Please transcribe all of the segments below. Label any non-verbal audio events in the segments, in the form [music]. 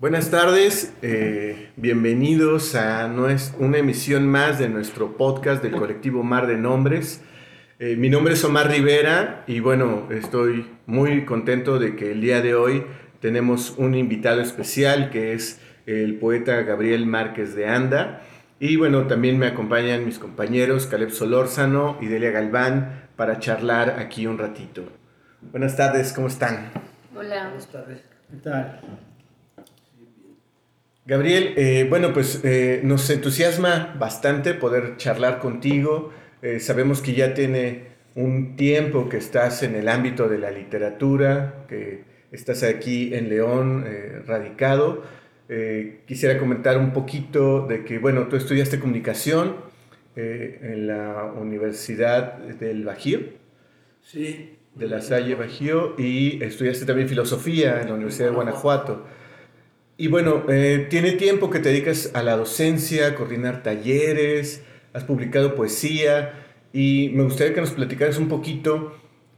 Buenas tardes, eh, bienvenidos a una emisión más de nuestro podcast del colectivo Mar de Nombres. Eh, mi nombre es Omar Rivera y bueno, estoy muy contento de que el día de hoy tenemos un invitado especial que es el poeta Gabriel Márquez de Anda. Y bueno, también me acompañan mis compañeros Caleb Solórzano y Delia Galván para charlar aquí un ratito. Buenas tardes, ¿cómo están? Hola. Buenas tardes. ¿Qué tal? Gabriel, eh, bueno, pues eh, nos entusiasma bastante poder charlar contigo. Eh, sabemos que ya tiene un tiempo que estás en el ámbito de la literatura, que estás aquí en León radicado. quisiera comentar un poquito de que, bueno, tú estudiaste comunicación en la Universidad del Bajío. Sí. De la Salle Bajío y estudiaste también filosofía en la Universidad de Guanajuato. Y bueno, eh, tiene tiempo que te dedicas a la docencia, a coordinar talleres, has publicado poesía y me gustaría que nos platicaras un poquito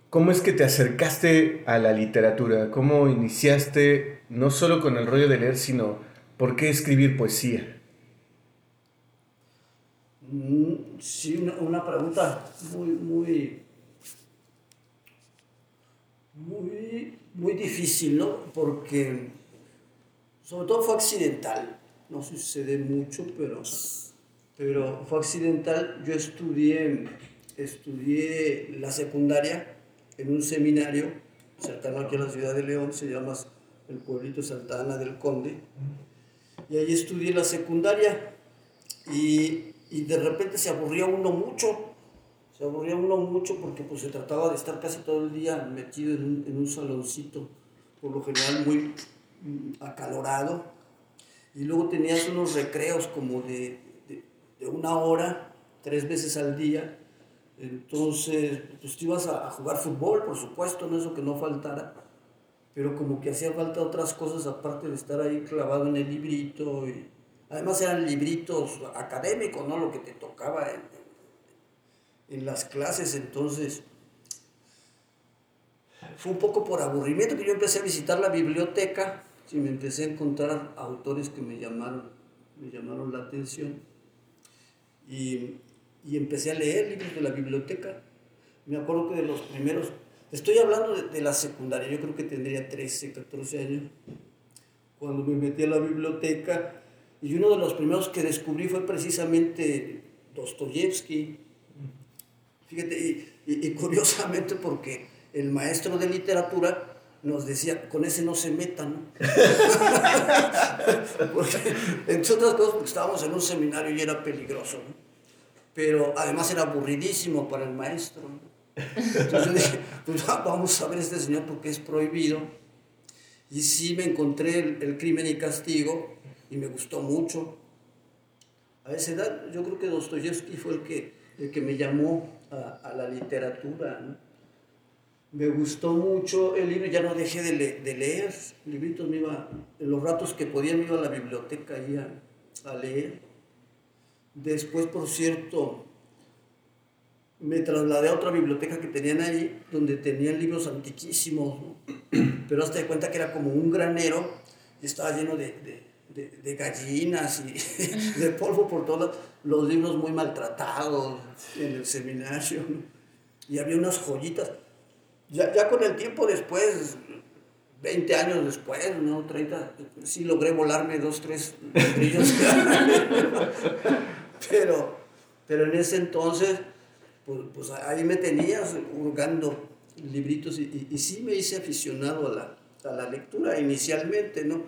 cómo es que te acercaste a la literatura, cómo iniciaste no solo con el rollo de leer, sino por qué escribir poesía. Mm, sí, una, pregunta muy, muy, muy, muy difícil, ¿no? Porque sobre todo fue accidental, no sucede mucho, pero, pero fue accidental. Yo estudié, estudié la secundaria en un seminario cercano aquí a la ciudad de León, se llama el pueblito Santa Ana del Conde, y ahí estudié la secundaria y, y de repente se aburría uno mucho, se aburría uno mucho porque pues se trataba de estar casi todo el día metido en un, en un saloncito, por lo general muy acalorado y luego tenías unos recreos como de, de, una hora, tres veces al día. Entonces, pues te ibas a, jugar fútbol, por supuesto, no eso que no faltara, pero como que hacía falta otras cosas aparte de estar ahí clavado en el librito. Y, además eran libritos académicos, ¿no? Lo que te tocaba en, en las clases, entonces fue un poco por aburrimiento que yo empecé a visitar la biblioteca y me empecé a encontrar autores que me llamaron, me llamaron la atención y, y empecé a leer libros de la biblioteca. Me acuerdo que de los primeros, estoy hablando de, de, la secundaria, yo creo que tendría 13, 14 años, cuando me metí a la biblioteca y uno de los primeros que descubrí fue precisamente Dostoyevsky. Fíjate, y, y, y curiosamente porque el maestro de literatura nos decía, con ese no se metan. [laughs] porque, entre otras cosas, porque estábamos en un seminario y era peligroso. Pero además era aburridísimo para el maestro. Entonces yo dije, pues vamos a ver este señor porque es prohibido. Y sí me encontré el, crimen y castigo y me gustó mucho. A esa edad yo creo que Dostoyevsky fue el que, el que me llamó a, a la literatura. ¿no? Me gustó mucho el libro, ya no dejé de, leer libritos, me iba, en los ratos que podía me iba a la biblioteca ahí a, leer. Después, por cierto, me trasladé a otra biblioteca que tenían ahí, donde tenían libros antiquísimos, [clears throat] pero hasta de cuenta que era como un granero estaba lleno de, de, de, gallinas y [laughs] de polvo por todos los libros muy maltratados en el seminario. Y había unas joyitas ya, ya con el tiempo después, 20 años después, ¿no? 30, sí logré volarme dos, tres [laughs] pero, pero en ese entonces, pues, pues, ahí me tenías hurgando libritos y, y, sí me hice aficionado a la, a la, lectura inicialmente, ¿no?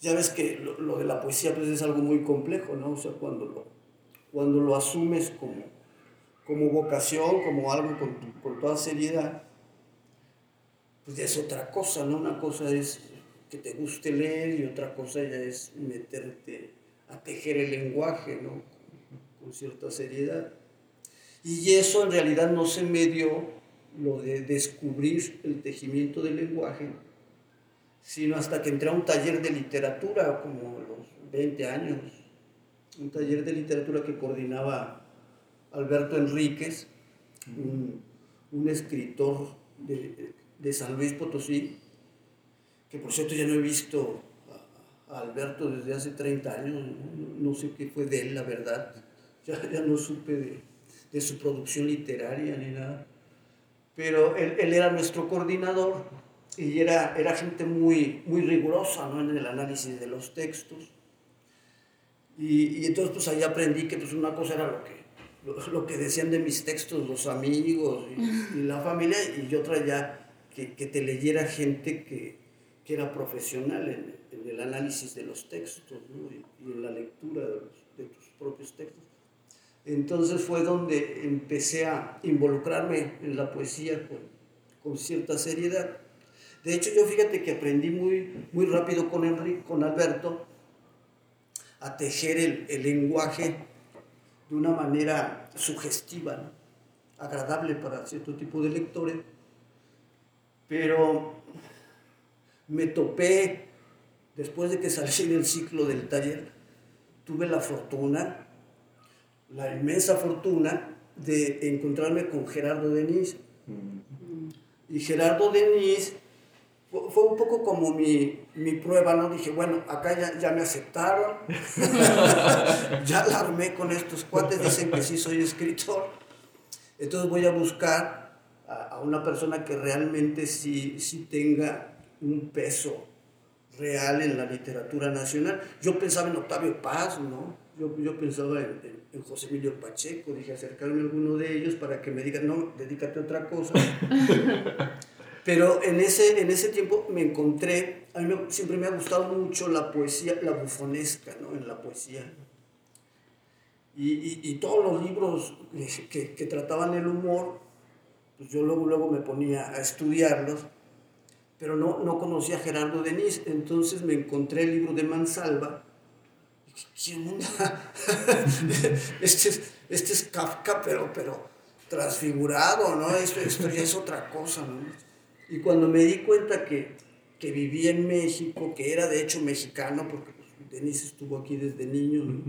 Ya ves que lo, lo, de la poesía pues es algo muy complejo, ¿no? O sea, cuando lo, cuando lo asumes como, como vocación, como algo con, con toda seriedad, pues ya es otra cosa, ¿no? Una cosa es que te guste leer y otra cosa ya es meterte a tejer el lenguaje, ¿no? Con cierta seriedad. Y eso en realidad no se me dio lo de descubrir el tejimiento del lenguaje, sino hasta que entré a un taller de literatura, como a los 20 años, un taller de literatura que coordinaba Alberto Enríquez, un, un escritor de, de San Luis Potosí, que por cierto ya no he visto a Alberto desde hace 30 años, no, sé qué fue de él, la verdad. Ya, ya no supe de, de, su producción literaria ni nada. Pero él, él, era nuestro coordinador y era, era gente muy, muy rigurosa ¿no? en el análisis de los textos. Y, y, entonces pues ahí aprendí que pues una cosa era lo que, lo, que decían de mis textos los amigos y, la familia y otra ya que, que te leyera gente que, que era profesional en, en, el análisis de los textos ¿no? y, y, en la lectura de, los, de, tus propios textos. Entonces fue donde empecé a involucrarme en la poesía con, con cierta seriedad. De hecho, yo fíjate que aprendí muy, muy rápido con, Enrique, con Alberto a tejer el, el lenguaje de una manera sugestiva, ¿no? agradable para cierto tipo de lectores, pero me topé, después de que salí del ciclo del taller, tuve la fortuna, la inmensa fortuna de encontrarme con Gerardo Denis. Y Gerardo Denis fue un poco como mi, mi, prueba, ¿no? Dije, bueno, acá ya, ya me aceptaron, [laughs] ya la armé con estos cuates, dicen que sí soy escritor, entonces voy a buscar a, a una persona que realmente sí, sí tenga un peso real en la literatura nacional. Yo pensaba en Octavio Paz, ¿no? Yo, yo pensaba en, en, en, José Emilio Pacheco, dije acercarme a alguno de ellos para que me digan, no, dedícate a otra cosa. [laughs] Pero en ese, en ese tiempo me encontré, a mí me, siempre me ha gustado mucho la poesía, la bufonesca, ¿no? En la poesía. Y, y, y todos los libros que, que, trataban el humor, pues yo luego, luego me ponía a estudiarlos, pero no, no conocía a Gerardo Denis, entonces me encontré el libro de Mansalva. ¿Quién onda? [laughs] este, es, este es Kafka, pero, pero transfigurado, ¿no? Esto, esto ya es otra cosa, ¿no? Y cuando me di cuenta que, que vivía en México, que era de hecho mexicano, porque pues, Denise estuvo aquí desde niño,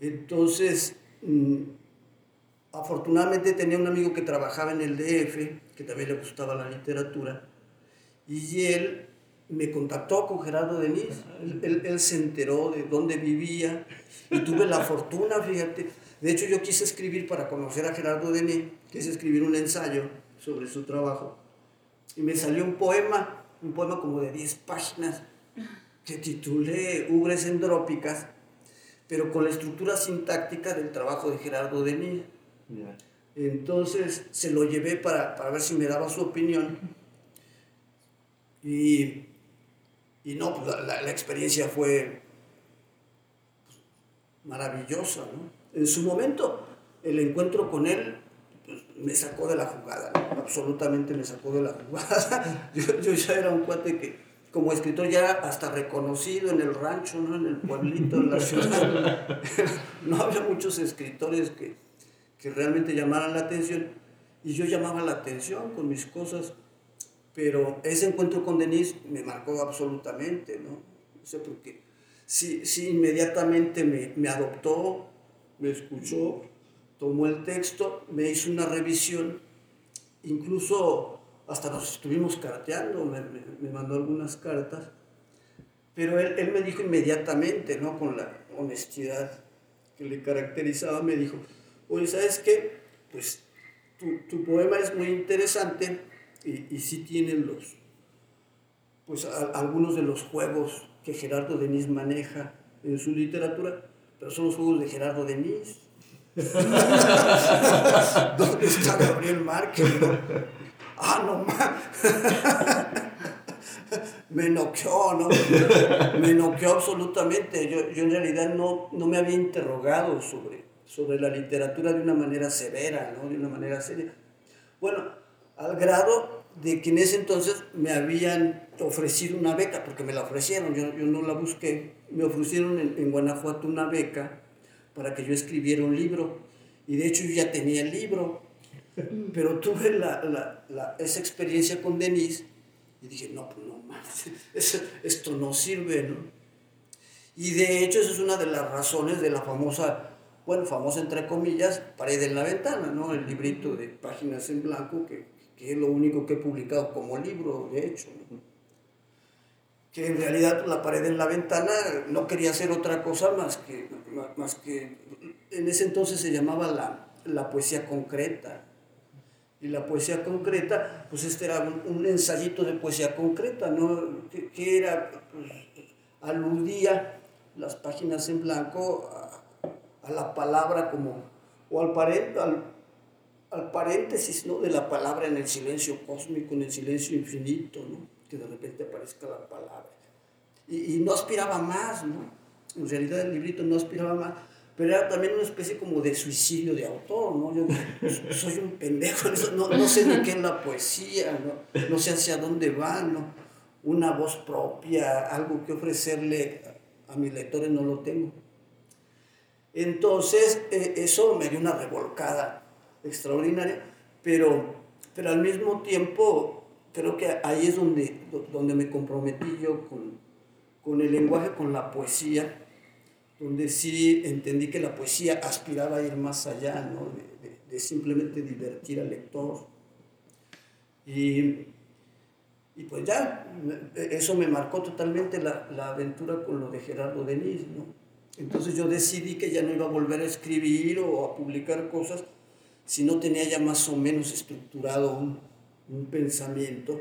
entonces, mmm, afortunadamente tenía un amigo que trabajaba en el DF, que también le gustaba la literatura, y él me contactó con Gerardo Denis, él, se enteró de dónde vivía, y tuve la fortuna, fíjate, de hecho yo quise escribir para conocer a Gerardo Denis, quise escribir un ensayo, sobre su trabajo. Y me salió un poema, un poema como de 10 páginas, que titulé Ubres Endrópicas, pero con la estructura sintáctica del trabajo de Gerardo Denis. Entonces se lo llevé para, para, ver si me daba su opinión. Y, y no, pues la, la, experiencia fue pues, maravillosa. ¿no? En su momento, el encuentro con él me sacó de la jugada, absolutamente me sacó de la jugada. [laughs] Yo, yo, ya era un cuate que, como escritor, ya hasta reconocido en el rancho, ¿no? en el pueblito, en la ciudad. No [laughs] había muchos escritores que, que realmente llamaran la atención y yo llamaba la atención con mis cosas, pero ese encuentro con Denise me marcó absolutamente, ¿no? No sé por qué. Sí, sí inmediatamente me, me adoptó, me escuchó tomó el texto, me hizo una revisión, incluso hasta nos estuvimos carteando, me, me, me mandó algunas cartas, pero él, él, me dijo inmediatamente, ¿no? con la honestidad que le caracterizaba, me dijo, oye, ¿sabes qué? Pues tu, tu poema es muy interesante y, y sí tiene los, pues algunos de los juegos que Gerardo Denis maneja en su literatura, pero son los juegos de Gerardo Denis, [laughs] ¿Dónde está Gabriel Márquez? Ah, no [laughs] me noqueó, ¿no? Me noqueó absolutamente. Yo, yo en realidad no, no me había interrogado sobre, sobre la literatura de una manera severa, ¿no? De una manera seria. Bueno, al grado de que en ese entonces me habían ofrecido una beca, porque me la ofrecieron, yo, yo no la busqué, me ofrecieron en, en Guanajuato una beca para que yo escribiera un libro. Y de hecho yo ya tenía el libro, pero tuve la, la, la, esa experiencia con Denise y dije, no, pues no mames, [laughs] esto no sirve, ¿no? Y de hecho esa es una de las razones de la famosa, bueno, famosa entre comillas, pared en la ventana, ¿no? El librito de páginas en blanco, que, que es lo único que he publicado como libro, de hecho. ¿no? que en realidad la pared en la ventana no quería hacer otra cosa más que, más que en ese entonces se llamaba la, la poesía concreta. Y la poesía concreta, pues este era un, ensayito de poesía concreta, ¿no? Que, era, pues, aludía las páginas en blanco a, la palabra como, o al, paréntesis, ¿no? De la palabra en el silencio cósmico, en el silencio infinito, ¿no? Que de repente aparezca la palabra. Y, y no aspiraba más, ¿no? En realidad el librito no aspiraba más pero era también una especie como de suicidio de autor, ¿no? Yo pues, soy un pendejo, no, no sé ni qué es la poesía, ¿no? no sé hacia dónde va, ¿no? Una voz propia, algo que ofrecerle a mis lectores no lo tengo. Entonces, eh, eso me dio una revolcada extraordinaria, pero, pero al mismo tiempo creo que ahí es donde, donde me comprometí yo con, con el lenguaje, con la poesía, donde sí entendí que la poesía aspiraba a ir más allá, ¿no? de, simplemente divertir al lector. Y, y, pues ya, eso me marcó totalmente la, la, aventura con lo de Gerardo Denis. ¿no? Entonces yo decidí que ya no iba a volver a escribir o a publicar cosas si no tenía ya más o menos estructurado un, un pensamiento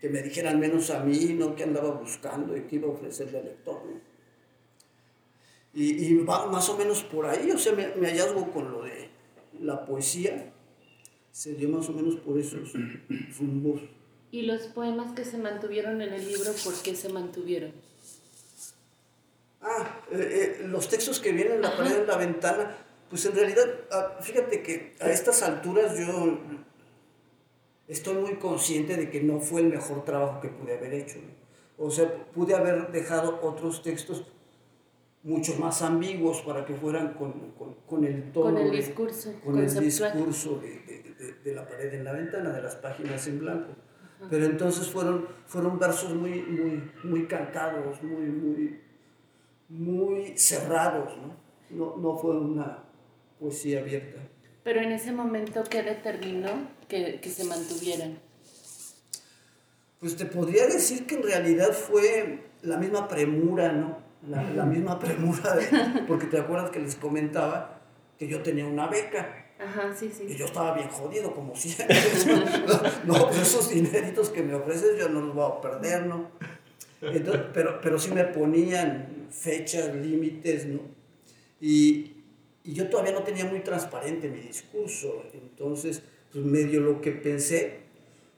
que me dijera al menos a mí, ¿no? que andaba buscando y que iba a ofrecerle al lector. Y, y, va más o menos por ahí, o sea, mi, hallazgo con lo de la poesía se dio más o menos por esos [clears throat] rumbos. ¿Y los poemas que se mantuvieron en el libro, por qué se mantuvieron? Ah, eh, eh, los textos que vienen en la pared en la ventana, pues en realidad, ah, fíjate que a estas alturas yo estoy muy consciente de que no fue el mejor trabajo que pude haber hecho. O sea, pude haber dejado otros textos mucho más ambiguos para que fueran con, con, con el tono. Con el discurso. con el discurso de, de, de, la pared en la ventana, de las páginas en blanco. Pero entonces fueron, fueron versos muy, muy, muy cantados, muy, muy, muy cerrados, ¿no? No, no fue una poesía abierta. Pero en ese momento, ¿qué determinó que, que se mantuvieran? Pues te podría decir que en realidad fue la misma premura, ¿no? la, misma premura, porque te acuerdas que les comentaba que yo tenía una beca. Ajá, sí, sí. Y yo estaba bien jodido, como siempre. [laughs] no, esos dineritos que me ofreces yo no los voy a perder, ¿no? Pero, pero sí me ponían fechas, límites, ¿no? Y, y, yo todavía no tenía muy transparente mi discurso. Entonces, pues medio lo que pensé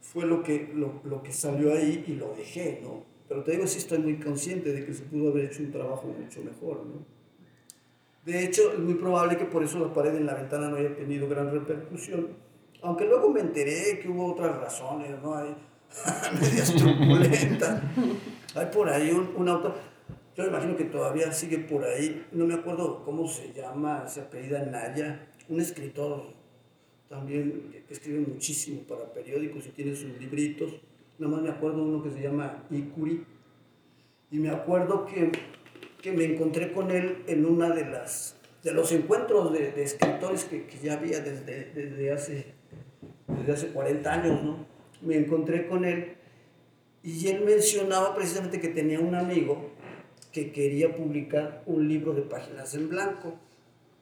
fue lo que, lo, lo que salió ahí y lo dejé, ¿no? Pero te digo, sí estoy muy consciente de que se pudo haber hecho un trabajo mucho mejor, ¿no? De hecho, es muy probable que por eso la pared en la ventana no haya tenido gran repercusión, aunque luego me enteré que hubo otras razones, ¿no? Hay [laughs] medias turbulentas. Hay por ahí un, un autor, yo me imagino que todavía sigue por ahí, no me acuerdo cómo se llama, se apellida Naya, un escritor también que escribe muchísimo para periódicos y tiene sus libritos nada más me acuerdo uno que se llama Ikuri, y me acuerdo que, que me encontré con él en una de las de los encuentros de, de escritores que, que, ya había desde, desde, hace, desde hace 40 años, ¿no? Me encontré con él y él mencionaba precisamente que tenía un amigo que quería publicar un libro de páginas en blanco.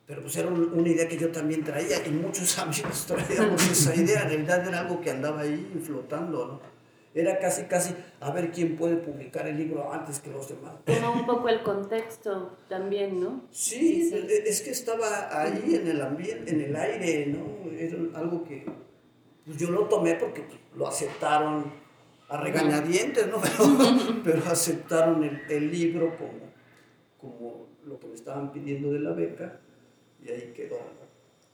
Pero pues era una idea que yo también traía y muchos [laughs] amigos traíamos esa idea. En realidad era algo que andaba ahí flotando, ¿no? Era casi, casi a ver quién puede publicar el libro antes que los demás. Toma un poco el contexto también, ¿no? Sí, e, es que estaba ahí en el ambiente, en el aire, ¿no? Era algo que pues yo lo tomé porque pues, lo aceptaron a regañadientes, ¿no? [laughs] Pero, aceptaron el, el, libro como, como lo que me estaban pidiendo de la beca y ahí quedó.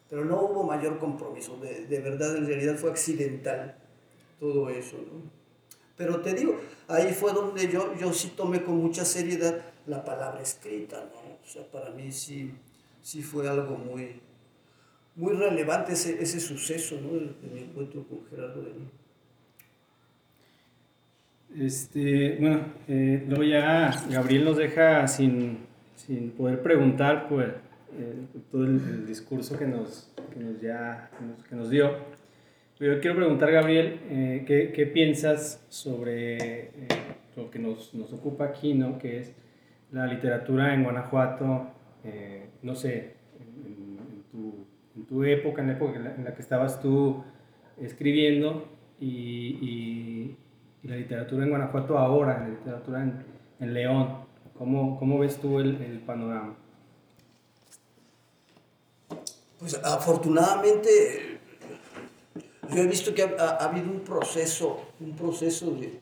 Pero no hubo mayor compromiso, de, de verdad, en realidad fue accidental todo eso, ¿no? Pero te digo, ahí fue donde yo, yo sí tomé con mucha seriedad la palabra escrita, ¿no? O sea, para mí sí, sí fue algo muy, muy relevante ese, ese suceso, ¿no? De, mi encuentro con Gerardo de Este, bueno, eh, luego ya Gabriel nos deja sin, sin poder preguntar pues, eh, todo el, discurso que nos, que nos, ya, que nos, que nos dio. Yo quiero preguntar, Gabriel, eh, ¿qué, ¿qué, piensas sobre eh, lo que nos, nos, ocupa aquí, ¿no? Que es la literatura en Guanajuato, eh, no sé, en, tu, en, tu, época, en la época en la, que estabas tú escribiendo y, la literatura en Guanajuato ahora, la literatura en, en León. ¿Cómo, ¿Cómo, ves tú el, panorama? Pues afortunadamente yo he visto que ha, habido un proceso, un proceso de,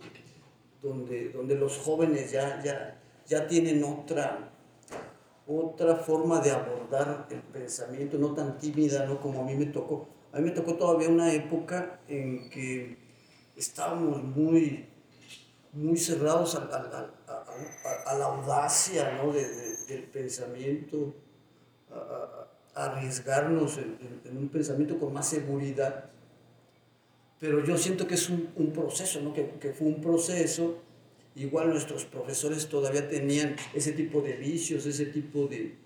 donde, donde los jóvenes ya, ya, ya tienen otra, otra forma de abordar el pensamiento, no tan tímida ¿no? como a mí me tocó. A mí me tocó todavía una época en que estábamos muy, muy cerrados a, la audacia ¿no? de, del pensamiento, a, arriesgarnos en, en, un pensamiento con más seguridad pero yo siento que es un, un proceso, ¿no? que, que, fue un proceso. Igual nuestros profesores todavía tenían ese tipo de vicios, ese tipo de,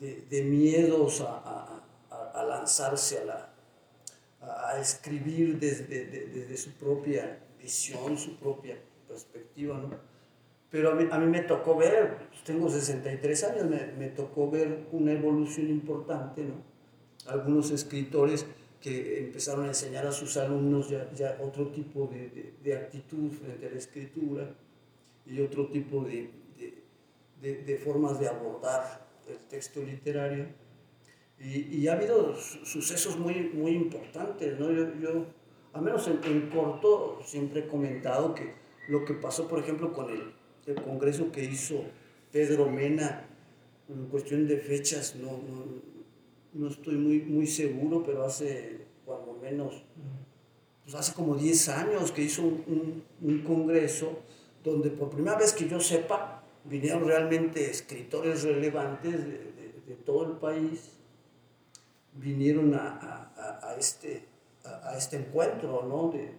de, de miedos a, a, lanzarse a, la, a escribir desde, desde su propia visión, su propia perspectiva. ¿no? Pero a mí, a mí me tocó ver, pues, tengo 63 años, me, me tocó ver una evolución importante. ¿no? Algunos escritores que empezaron a enseñar a sus alumnos ya, ya otro tipo de, de, actitud frente a la escritura y otro tipo de, de formas de abordar el texto literario. Y, y ha habido sucesos muy, muy importantes. ¿no? Yo, yo, al menos en, en, corto, siempre he comentado que lo que pasó, por ejemplo, con el, el congreso que hizo Pedro Mena en cuestión de fechas, no, no no estoy muy, muy seguro, pero hace cuando menos, pues hace como 10 años que hizo un, un, congreso donde por primera vez que yo sepa, vinieron realmente escritores relevantes de, de, todo el país, vinieron a, a, a este, a, este encuentro ¿no? de,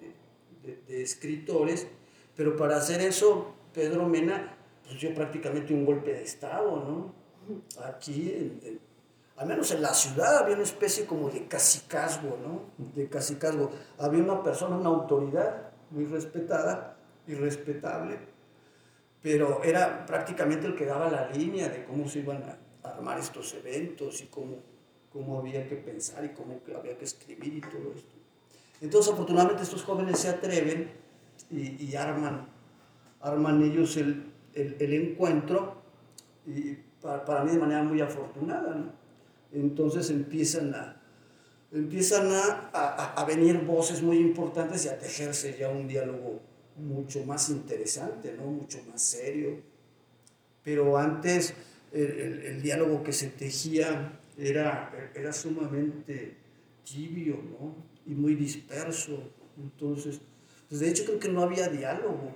de, escritores, pero para hacer eso, Pedro Mena pues prácticamente un golpe de Estado, ¿no? Aquí al menos en la ciudad había una especie como de cacicazgo, ¿no? De. Había una persona, una autoridad muy respetada y respetable, pero era prácticamente el que daba la línea de cómo se iban a armar estos eventos y cómo, cómo había que pensar y cómo había que escribir y todo esto. Entonces, afortunadamente, estos jóvenes se atreven y, y arman, arman ellos el, el, el encuentro y para, para, mí de manera muy afortunada, ¿no? entonces empiezan a, empiezan a, a, a, venir voces muy importantes y a tejerse ya un diálogo mucho más interesante, ¿no? mucho más serio. Pero antes el, el, diálogo que se tejía era, era sumamente tibio ¿no? y muy disperso. Entonces, pues de hecho creo que no había diálogo,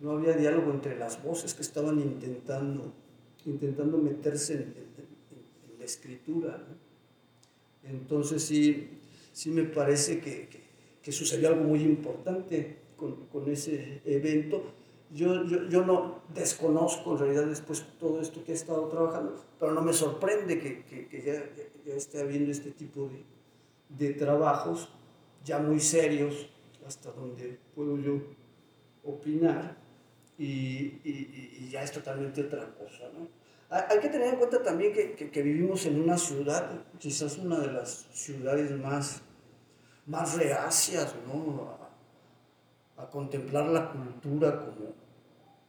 no había diálogo entre las voces que estaban intentando, intentando meterse en, escritura. Entonces sí, sí me parece que, que, sucedió algo muy importante con, con ese evento. Yo, yo, yo, no desconozco en realidad después todo esto que he estado trabajando, pero no me sorprende que, que ya, ya, esté habiendo este tipo de, de trabajos ya muy serios, hasta donde puedo yo opinar, y, y, y ya es totalmente otra cosa, ¿no? Hay que tener en cuenta también que, que, que, vivimos en una ciudad, quizás una de las ciudades más, más reacias, ¿no? A, contemplar la cultura como,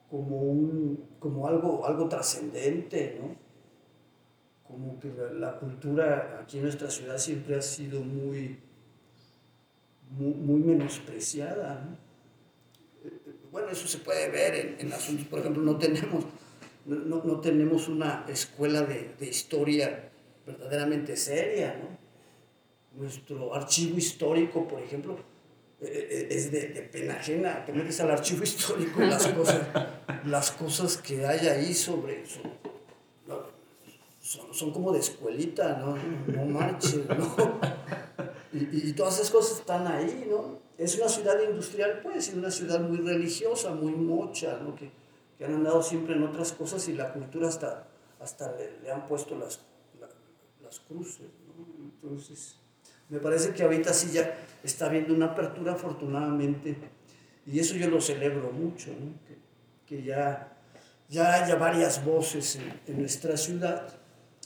como, un, como algo, algo trascendente, ¿no? Como que la, cultura aquí en nuestra ciudad siempre ha sido muy, muy, menospreciada, ¿no? Bueno, eso se puede ver en, asuntos, por ejemplo, no tenemos no, no tenemos una escuela de, de, historia verdaderamente seria. Nuestro archivo histórico, por ejemplo, es de, de pena ajena. Te metes al archivo [laughs] histórico y las cosas, las cosas que hay ahí sobre... son, son, como de escuelita, ¿no? No marches, ¿no? Y, y, todas esas cosas están ahí, ¿no? Es una ciudad industrial, puede ser una ciudad muy religiosa, muy mocha, ¿no? Que, que han andado siempre en otras cosas y la cultura hasta, hasta le, han puesto las, la, las cruces. ¿no? Entonces, me parece que ahorita sí ya está habiendo una apertura afortunadamente. Y eso yo lo celebro mucho, ¿no? que, que, ya, ya haya varias voces en, en, nuestra ciudad.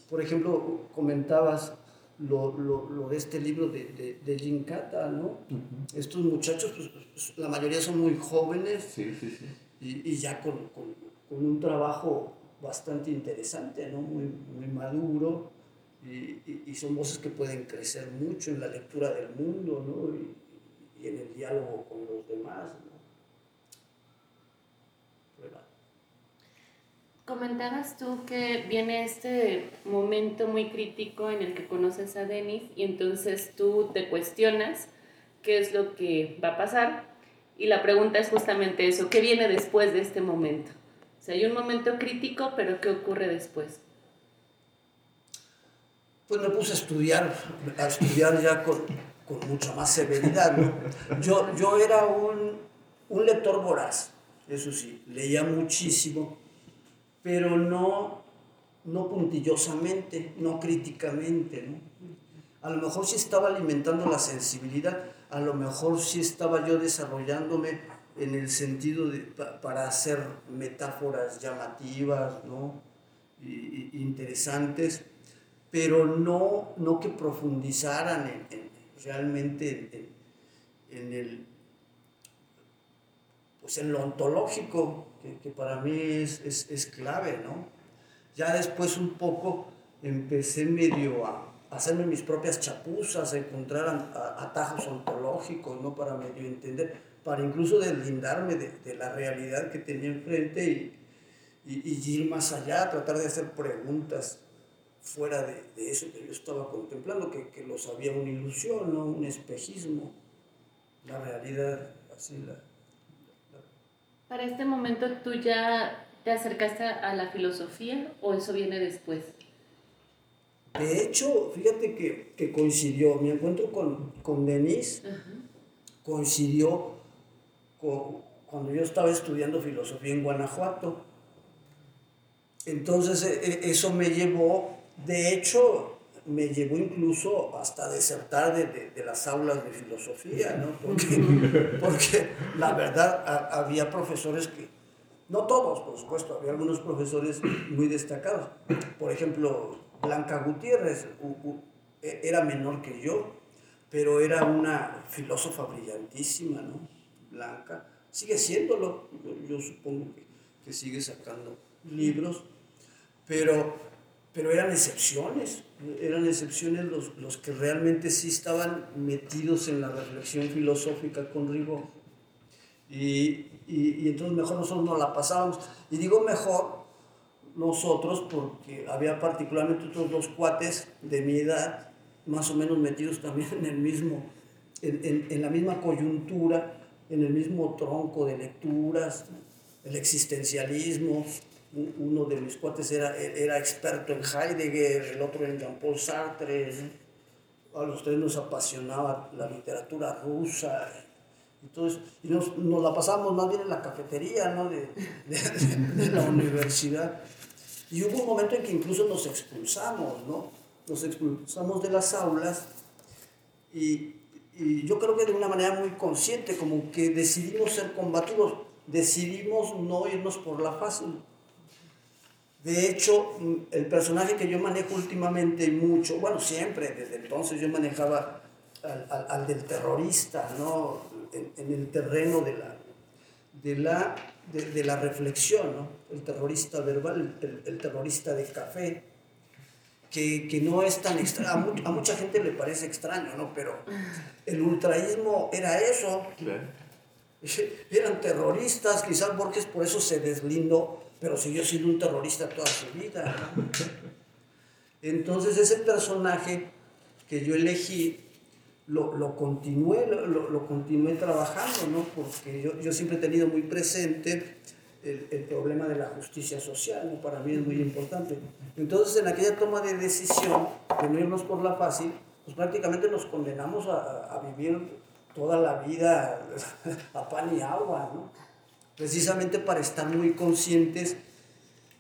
Por ejemplo, comentabas lo, lo, lo de este libro de, de, de Gincata, ¿no? Uh -huh. Estos muchachos, pues, pues, la mayoría son muy jóvenes sí, sí, sí. Y, y, ya con, con, con, un trabajo bastante interesante, ¿no? Muy, muy maduro. Y, y, son voces que pueden crecer mucho en la lectura del mundo, ¿no? Y, y en el diálogo con los demás. ¿no? Comentabas tú que viene este momento muy crítico en el que conoces a Denis y entonces tú te cuestionas qué es lo que va a pasar y la pregunta es justamente eso, ¿qué viene después de este momento? O sea, hay un momento crítico, pero ¿qué ocurre después? Pues me puse a estudiar, a estudiar ya con, con mucha más severidad. ¿no? Yo, yo era un, un lector voraz, eso sí, leía muchísimo, pero no, no puntillosamente, no críticamente. ¿no? A lo mejor sí estaba alimentando la sensibilidad, a lo mejor sí estaba yo desarrollándome en el sentido de, para hacer metáforas llamativas, ¿no? Y, y interesantes, pero no, no que profundizaran en, en, realmente en, el, pues en lo ontológico, que, que para mí es, es, es, clave, ¿no? Ya después un poco empecé medio a hacerme mis propias chapuzas, a encontrar atajos ontológicos, ¿no? Para medio entender, para incluso deslindarme de, la realidad que tenía enfrente y, ir más allá, tratar de hacer preguntas fuera de, de eso que yo estaba contemplando, que, que, lo sabía una ilusión, ¿no? un espejismo, la realidad, así la, Para este momento, ¿tú ya te acercaste a la filosofía o eso viene después? De hecho, fíjate que, que coincidió, mi encuentro con, con Denise -huh. coincidió con, cuando yo estaba estudiando filosofía en Guanajuato. Entonces e, eso me llevó, de hecho, me llevó incluso hasta desertar de, de, de las aulas de filosofía, ¿no? Porque, [laughs] porque la verdad a, había profesores que, no todos, por supuesto, había algunos profesores muy destacados. Por ejemplo, Blanca Gutiérrez e, era menor que yo, pero era una filósofa brillantísima, ¿no? Blanca. Sigue siéndolo, yo, yo supongo que, que, sigue sacando libros, pero, pero eran excepciones, eran excepciones los, los que realmente sí estaban metidos en la reflexión filosófica con rigor. Y, y, y entonces mejor nosotros nos la pasábamos. Y digo mejor nosotros porque había particularmente otros dos cuates de mi edad, más o menos metidos también en el mismo, en, en, en la misma coyuntura, en el mismo tronco de lecturas, el existencialismo. Uno de mis cuates era, era experto en Heidegger, el otro en Jean-Paul Sartre. A los tres nos apasionaba la literatura rusa. Entonces, y nos, nos la pasábamos más bien en la cafetería ¿no? de, de, de, la universidad. Y hubo un momento en que incluso nos expulsamos, ¿no? Nos expulsamos de las aulas y, y yo creo que de una manera muy consciente, como que decidimos ser combativos, decidimos no irnos por la fácil. De hecho, el personaje que yo manejo últimamente mucho, bueno, siempre, desde entonces yo manejaba al, al, al del terrorista, ¿no? En, en, el terreno de la, de la, de, de la reflexión, ¿no? El terrorista verbal, el, el terrorista de café, que, que, no es tan extraño, a, mu a, mucha gente le parece extraño, ¿no? Pero el ultraísmo era eso. Claro. [laughs] Eran terroristas, quizás Borges por eso se deslindó, pero siguió siendo un terrorista toda su vida. Entonces ese personaje que yo elegí, lo, lo continué, lo, lo, continué trabajando, ¿no? Porque yo, yo siempre he tenido muy presente el, el, problema de la justicia social, ¿no? para mí es muy importante. Entonces, en aquella toma de decisión, de no irnos por la fácil, pues prácticamente nos condenamos a, a vivir toda la vida [laughs] a pan y agua, ¿no? Precisamente para estar muy conscientes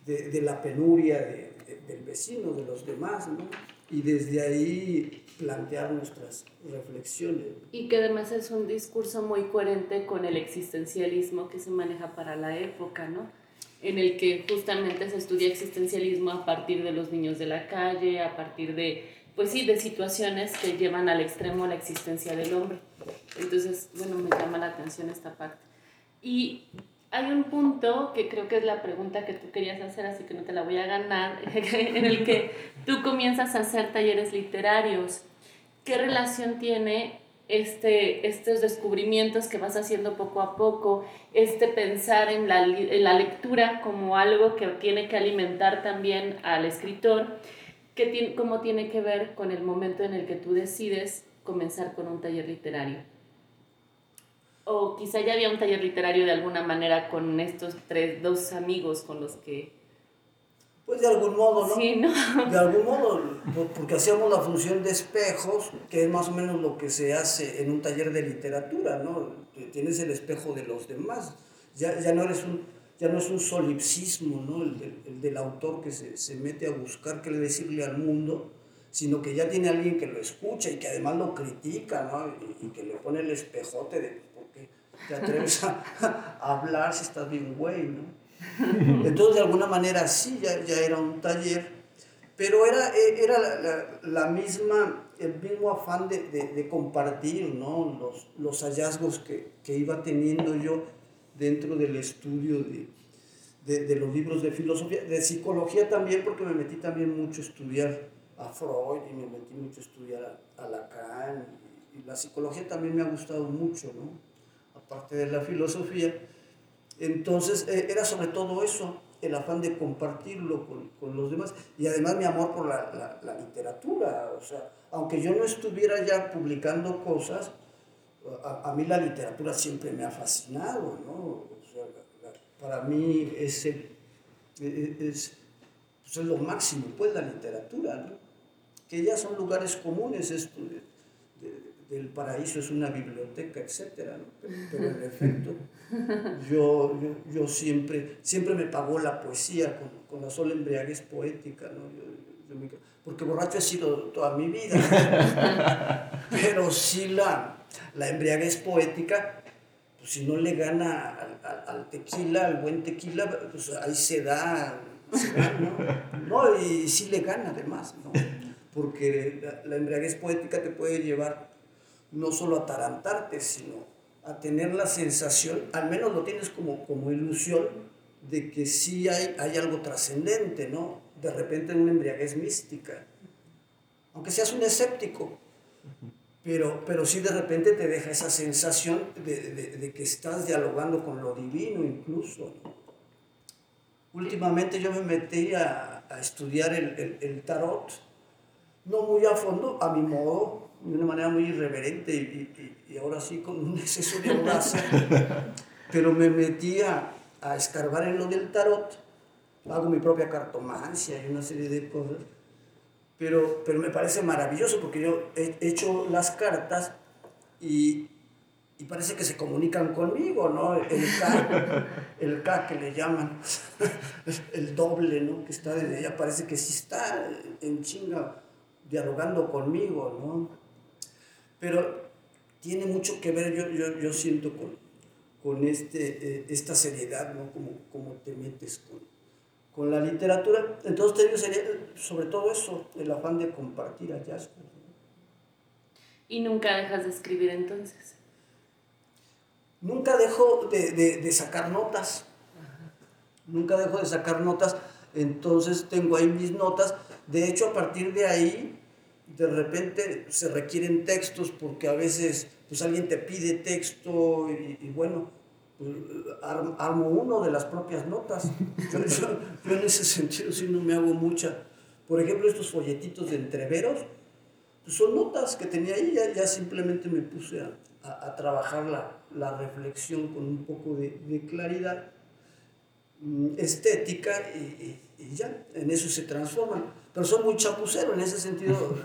de, de la penuria de, de, del vecino, de los demás, ¿no? y desde ahí plantear nuestras reflexiones. Y que además es un discurso muy coherente con el existencialismo que se maneja para la época, ¿no? En el que justamente se estudia existencialismo a partir de los niños de la calle, a partir de, pues sí, de situaciones que llevan al extremo la existencia del hombre. Entonces, bueno, me llama la atención esta parte. Y hay un punto que creo que es la pregunta que tú querías hacer, así que no te la voy a ganar, [laughs] en el que tú comienzas a hacer talleres literarios. ¿Qué relación tiene este, estos descubrimientos que vas haciendo poco a poco, este pensar en la, en la lectura como algo que tiene que alimentar también al escritor? ¿Qué tiene, ¿Cómo tiene que ver con el momento en el que tú decides comenzar con un taller literario? O quizá ya había un taller literario de alguna manera con estos tres, dos amigos con los que... Pues de algún modo, ¿no? Sí, ¿no? [laughs] De algún modo, porque hacíamos la función de espejos, que es más o menos lo que se hace en un taller de literatura, ¿no? Tienes el espejo de los demás, ya, ya no eres un... Ya no es un solipsismo, ¿no? El, el, del autor que se, se mete a buscar qué decirle al mundo, sino que ya tiene alguien que lo escucha y que además lo critica, ¿no? Y, y que le pone el espejote de te atreves a, hablar si estás bien güey, ¿no? Entonces, de alguna manera, sí, ya, ya era un taller, pero era, e, era la, misma, el mismo afán de, de, compartir, ¿no? Los, los hallazgos que, que, iba teniendo yo dentro del estudio de, de, los libros de filosofía, de psicología también, porque me metí también mucho a estudiar a Freud y me metí mucho a estudiar a, a Lacan, y, y la psicología también me ha gustado mucho, ¿no? Parte de la filosofía. Entonces eh, era sobre todo eso, el afán de compartirlo con, con los demás y además mi amor por la, la, la, literatura. O sea, aunque yo no estuviera ya publicando cosas, a, a mí la literatura siempre me ha fascinado, ¿no? O sea, la, para mí es, el, e, e, es, pues es, lo máximo, pues la literatura, ¿no? Que ya son lugares comunes, esto, el paraíso es una biblioteca, etc. ¿no? Pero, en efecto, yo, yo, yo, siempre, siempre me pagó la poesía con, con la sola embriaguez poética, ¿no? Yo, me, porque borracho he sido toda mi vida, [laughs] pero sí la, la embriaguez poética, pues si no le gana al, al, tequila, al buen tequila, pues ahí se da, se. ¿no? Y sí le gana además, ¿no? Porque la, la embriaguez poética te puede llevar no solo atarantarte, sino a tener la sensación, al menos lo tienes como, como ilusión, de que sí hay, hay algo trascendente, ¿no? De repente una embriaguez mística. Aunque seas un escéptico, pero, pero sí de repente te deja esa sensación de, de, que estás dialogando con lo divino incluso. Últimamente yo me metí a, estudiar el, el tarot, no muy a fondo, a mi modo, de una manera muy irreverente y, y, y ahora sí con un exceso de audacia, [laughs] pero me metí a, a, escarbar en lo del tarot, hago mi propia cartomancia y una serie de cosas, pero, pero me parece maravilloso porque yo he hecho las cartas y, y parece que se comunican conmigo, ¿no? El K, [laughs] el K que le llaman, [laughs] el doble, ¿no? Que está desde allá, parece que sí está en chinga dialogando conmigo, ¿no? pero tiene mucho que ver, yo, yo, yo siento, con, con este, eh, esta seriedad, ¿no? Como, como te metes con, con la literatura. Entonces, te sería sobre todo eso, el afán de compartir hallazgos. ¿Y nunca dejas de escribir entonces? Nunca dejo de, de, de sacar notas. Ajá. Nunca dejo de sacar notas. Entonces tengo ahí mis notas. De hecho, a partir de ahí de repente se requieren textos porque a veces pues alguien te pide texto y, bueno, pues, armo uno de las propias notas. [laughs] Yo, en ese sentido sí no me hago mucha. Por ejemplo, estos folletitos de entreveros, pues son notas que tenía ahí, ya, simplemente me puse a, a, trabajar la, la, reflexión con un poco de, de claridad mm, estética y, y ya, en eso se transforman pero soy muy chapucero en ese sentido.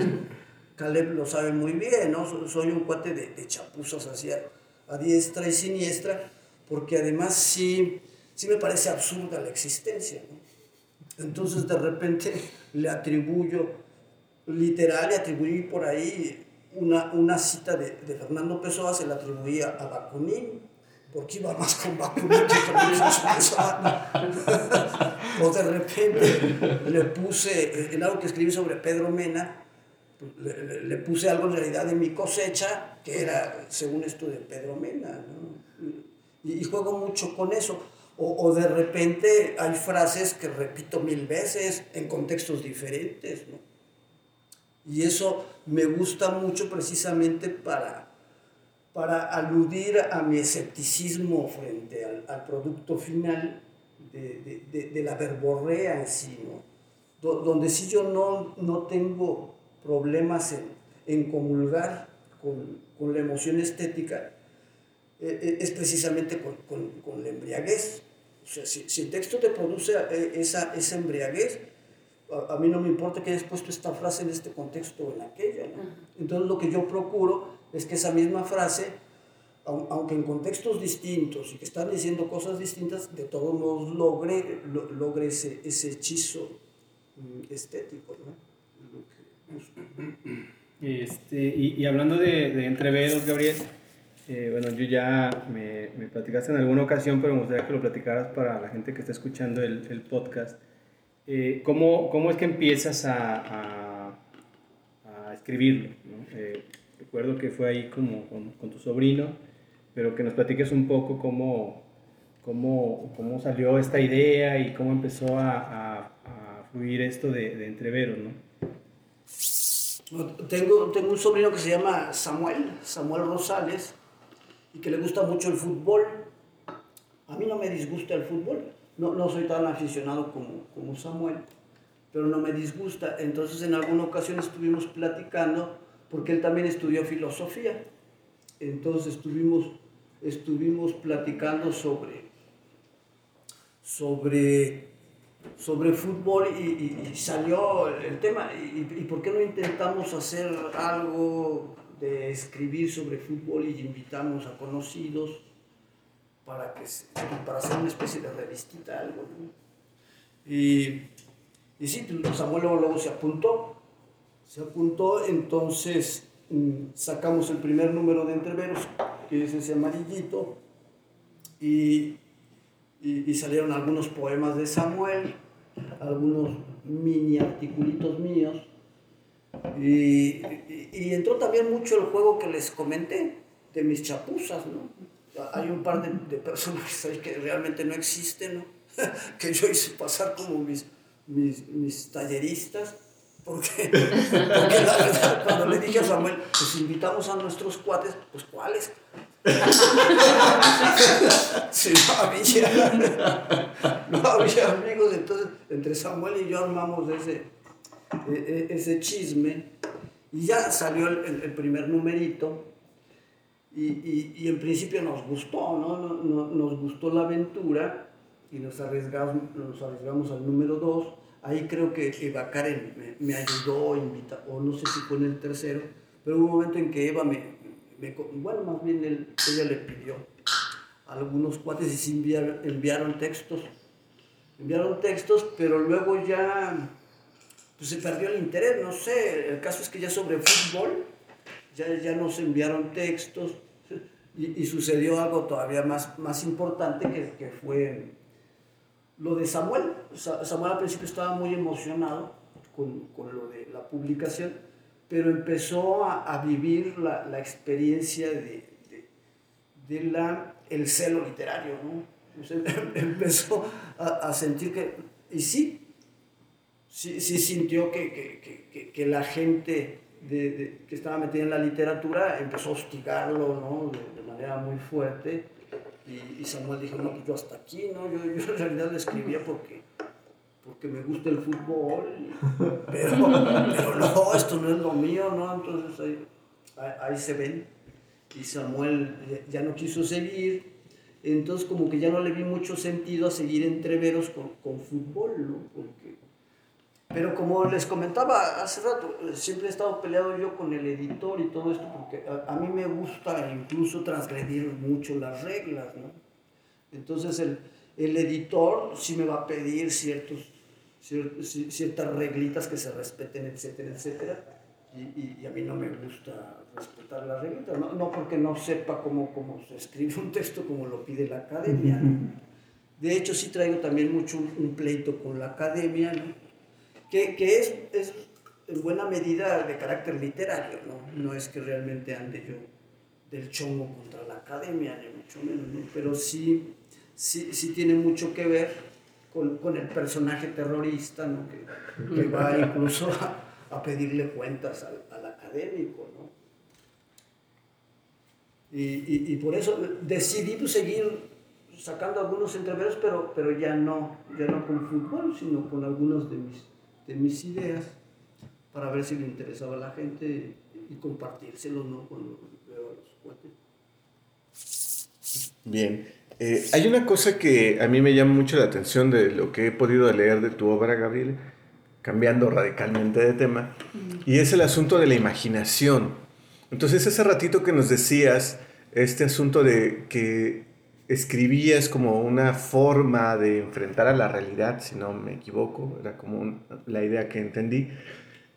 [laughs] Caleb lo sabe muy bien, ¿no? Soy un cuate de, de chapuzas hacia a diestra y siniestra, porque además sí, sí me parece absurda la existencia, ¿no? Entonces de repente le atribuyo literal le atribuí por ahí una, una cita de, de Fernando Pessoa, se la atribuía a Bakunin, porque iba más con Bakunin que con. [laughs] o de repente le puse, en algo que escribí sobre Pedro Mena, le, le- puse algo en realidad de mi cosecha, que era según esto de Pedro Mena. Y, juego mucho con eso. O, o de repente hay frases que repito mil veces en contextos diferentes. Y eso me gusta mucho precisamente para, para aludir a mi escepticismo frente al, al producto final de, de- de- de la verborrea en sí, donde sí yo no, no tengo problemas en, en comulgar con, con la emoción estética, eh, eh, es precisamente con, con, con la embriaguez. O sea, si, si el texto te produce eh, esa, esa embriaguez, a, a mí no me importa que hayas puesto esta frase en este contexto o en aquella. ¿no? Entonces lo que yo procuro es que esa misma frase, aunque en contextos distintos y que están diciendo cosas distintas, de todos modos logre, lo- logre ese, ese hechizo mm, estético. ¿no? Este, y, y hablando de, de entreveros, Gabriel, eh, bueno, yo ya me, me platicaste en alguna ocasión, pero me gustaría que lo platicaras para la gente que está escuchando el, el podcast. Eh, ¿cómo, ¿Cómo es que empiezas a, a, a escribirlo? no? Eh, recuerdo que fue ahí como con, con tu sobrino, pero que nos platiques un poco cómo, cómo, cómo salió esta idea y cómo empezó a, a, a fluir esto de, de entreveros, ¿no? Tengo, tengo un sobrino que se llama Samuel, Samuel Rosales, y que le gusta mucho el fútbol. A mí no me disgusta el fútbol, no, no soy tan aficionado como, como Samuel, pero no me disgusta. Entonces en alguna ocasión estuvimos platicando, porque él también estudió filosofía. Entonces estuvimos, estuvimos platicando sobre, sobre sobre fútbol y, salió el tema. Y, por qué no intentamos hacer algo de escribir sobre fútbol y invitamos a conocidos para, que para hacer una especie de revistita, algo? Y, y sí, Samuel luego, luego se apuntó. Se apuntó, entonces mm, sacamos el primer número de entreveros, que es ese amarillito, y y, y salieron algunos poemas de Samuel, algunos mini articulitos míos, y, y- y entró también mucho el juego que les comenté de mis chapuzas, ¿no? Hay un par de, de personajes ahí que realmente no existen, ¿no? [laughs] que yo hice pasar como mis, mis, mis talleristas, porque, [laughs] cuando le dije a Samuel, pues invitamos a nuestros cuates, pues ¿cuáles? [laughs] Sí, no había, no había amigos, entonces entre Samuel y yo armamos ese, e- e- ese chisme y ya salió el, primer numerito y, y- en principio nos gustó, ¿no? No- no- Nos gustó la aventura y nos arriesgamos, nos arriesgamos al número 2. Ahí creo que Eva Karen me, ayudó, o no sé si fue en el tercero, pero hubo un momento en que Eva me, me bueno, más bien él- ella le pidió a algunos cuates y sí enviaron, enviaron textos. Enviaron textos, pero luego ya pues, se perdió el interés, no sé. El caso es que ya sobre fútbol ya, ya nos enviaron textos [laughs] y, y sucedió algo todavía más, más importante que, que fue lo de Samuel. Sa- Samuel al principio estaba muy emocionado con, con lo de la publicación, pero empezó a, vivir la, la experiencia de, de, de el celo literario, ¿no? [laughs] Empezó a, sentir que, y sí, sí, sí sintió que, que, que- que, la gente de, que estaba metida en la literatura empezó a hostigarlo ¿no? de manera muy fuerte. Y, Samuel dijo, no, pues yo hasta aquí, ¿no? Yo, yo en realidad le escribía porque, porque me gusta el fútbol, [laughs] pero, pero no, esto no es lo mío, ¿no? Entonces ahí, ahí, se ven. Y Samuel ya no quiso seguir. Entonces como que ya no le vi mucho sentido a seguir entreveros con, con fútbol, ¿no? Porque, pero como les comentaba hace rato, eh, siempre he estado peleado yo con el editor y todo esto, porque a, a mí me gusta incluso transgredir mucho las reglas, ¿no? Entonces el, el editor sí me va a pedir ciertos, ciertas reglitas que se respeten, etcétera, etcétera. Y, y, a mí no me gusta respetar las reglitas, no, no porque no sepa cómo, cómo, se escribe un texto como lo pide la academia. De hecho, sí traigo también mucho un, pleito con la academia, ¿no? Que, que es, es, en buena medida de carácter literario, ¿no? no es que realmente ande yo del chongo contra la academia, ni mucho menos, ¿no? pero sí, sí, sí tiene mucho que ver con, con el personaje terrorista, ¿no? que, que va [laughs] incluso a, a pedirle cuentas al, al académico. ¿no? Y, y, y, por eso decidí pues, seguir sacando algunos entreveros, pero, pero ya, no, ya no con fútbol, sino con algunos de mis, de mis ideas, para ver si le interesaba a la gente y compartírselo ¿no? cuando veo a los cuates. Bien. Eh, hay una cosa que a mí me llama mucho la atención de lo que he podido leer de tu obra, Gabriel, cambiando radicalmente de tema, y es el asunto de la imaginación. Entonces, ese ratito que nos decías, este asunto de que escribías como una forma de enfrentar a la realidad, si no me equivoco, era como la idea que entendí.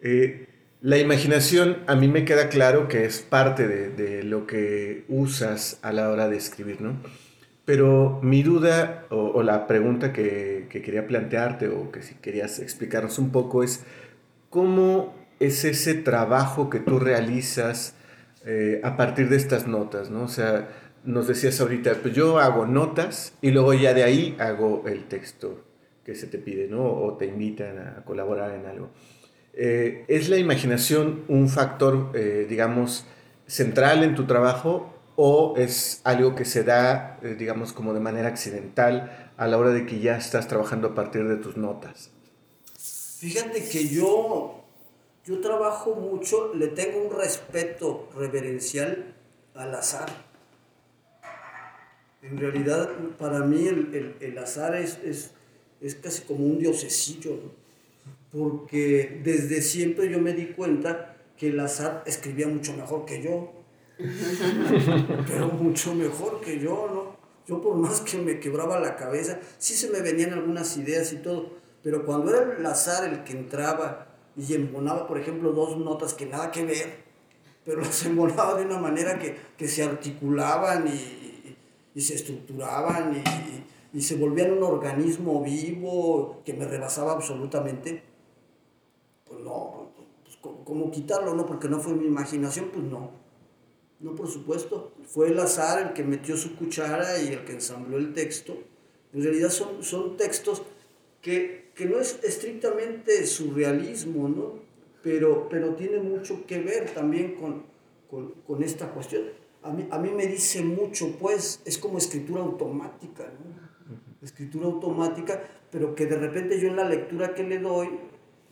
Eh, la imaginación a mí me queda claro que es parte de, de, lo que usas a la hora de escribir, ¿no? Pero mi duda o, o la pregunta que, que, quería plantearte o que si querías explicarnos un poco es cómo es ese trabajo que tú realizas eh, a partir de estas notas, ¿no? O sea, nos decías ahorita, pues yo hago notas y luego ya de ahí hago el texto que se te pide, ¿no? O te invitan a colaborar en algo. Eh, ¿Es la imaginación un factor, eh, digamos, central en tu trabajo o es algo que se da, eh, digamos, como de manera accidental a la hora de que ya estás trabajando a partir de tus notas? Fíjate que yo, yo trabajo mucho, le tengo un respeto reverencial al azar en realidad, para mí el, el, el azar es, es, es, casi como un diosecillo, ¿no? porque desde siempre yo me di cuenta que el azar escribía mucho mejor que yo, [laughs] pero mucho mejor que yo, ¿no? Yo por más que me quebraba la cabeza, sí se me venían algunas ideas y todo, pero cuando era el azar el que entraba y embonaba, por ejemplo, dos notas que nada que ver, pero las [laughs] embonaba de una manera que, que se articulaban y, y se estructuraban y, y, se volvían un organismo vivo que me rebasaba absolutamente, pues no, pues ¿cómo quitarlo? No, porque no fue mi imaginación, pues no. No, por supuesto. Fue el azar el que metió su cuchara y el que ensambló el texto. En realidad son, son textos que, que no es estrictamente surrealismo, ¿no? Pero, pero tiene mucho que ver también con, con, con esta cuestión a mí, a mí me dice mucho, pues es como escritura automática. Escritura automática, pero que de repente yo en la lectura que le doy